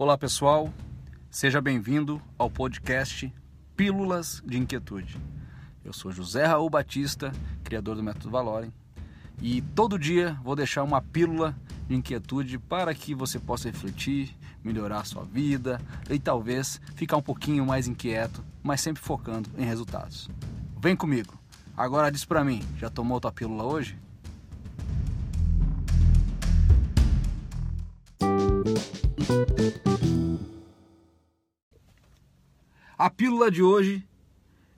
Olá pessoal, seja bem-vindo ao podcast Pílulas de Inquietude. Eu sou José Raul Batista, criador do Método Valorem, e todo dia vou deixar uma pílula de inquietude para que você possa refletir, melhorar sua vida e talvez ficar um pouquinho mais inquieto, mas sempre focando em resultados. Vem comigo. Agora diz para mim, já tomou tua pílula hoje? A pílula de hoje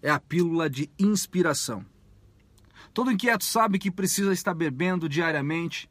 é a pílula de inspiração. Todo inquieto sabe que precisa estar bebendo diariamente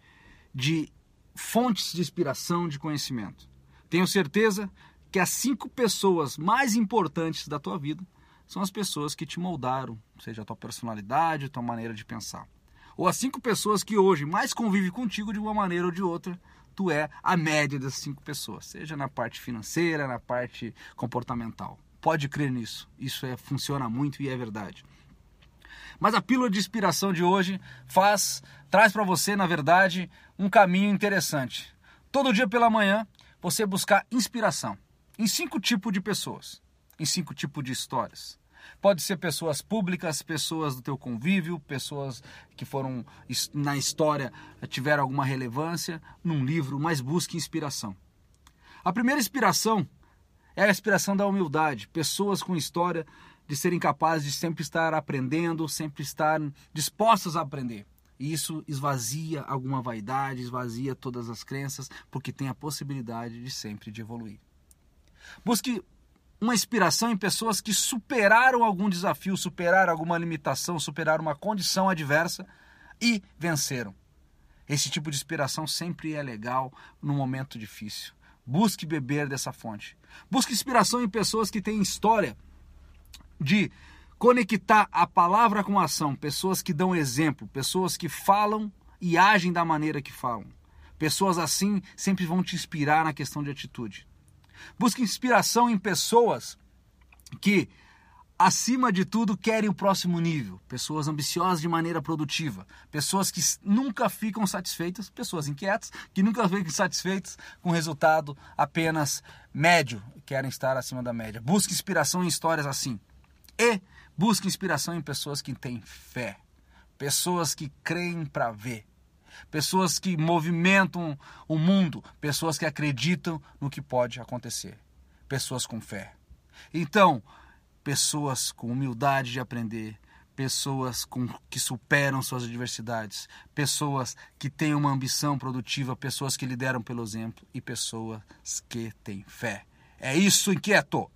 de fontes de inspiração, de conhecimento. Tenho certeza que as cinco pessoas mais importantes da tua vida são as pessoas que te moldaram, seja a tua personalidade, a tua maneira de pensar. Ou as cinco pessoas que hoje mais convivem contigo de uma maneira ou de outra, tu é a média das cinco pessoas, seja na parte financeira, na parte comportamental. Pode crer nisso. Isso é, funciona muito e é verdade. Mas a pílula de inspiração de hoje faz, traz para você, na verdade, um caminho interessante. Todo dia pela manhã, você buscar inspiração em cinco tipos de pessoas, em cinco tipos de histórias. Pode ser pessoas públicas, pessoas do teu convívio, pessoas que foram na história tiveram alguma relevância num livro, mas busque inspiração. A primeira inspiração é a inspiração da humildade. Pessoas com história de serem capazes de sempre estar aprendendo, sempre estar dispostas a aprender. E isso esvazia alguma vaidade, esvazia todas as crenças, porque tem a possibilidade de sempre de evoluir. Busque uma inspiração em pessoas que superaram algum desafio, superaram alguma limitação, superaram uma condição adversa e venceram. Esse tipo de inspiração sempre é legal num momento difícil. Busque beber dessa fonte. Busque inspiração em pessoas que têm história de conectar a palavra com a ação, pessoas que dão exemplo, pessoas que falam e agem da maneira que falam. Pessoas assim sempre vão te inspirar na questão de atitude. Busque inspiração em pessoas que acima de tudo, querem o próximo nível. Pessoas ambiciosas de maneira produtiva. Pessoas que nunca ficam satisfeitas, pessoas inquietas, que nunca ficam satisfeitas com resultado apenas médio, querem estar acima da média. Busque inspiração em histórias assim. E busque inspiração em pessoas que têm fé. Pessoas que creem para ver. Pessoas que movimentam o mundo. Pessoas que acreditam no que pode acontecer. Pessoas com fé. Então, pessoas com humildade de aprender, pessoas com, que superam suas adversidades, pessoas que têm uma ambição produtiva, pessoas que lideram pelo exemplo e pessoas que têm fé. É isso inquieto!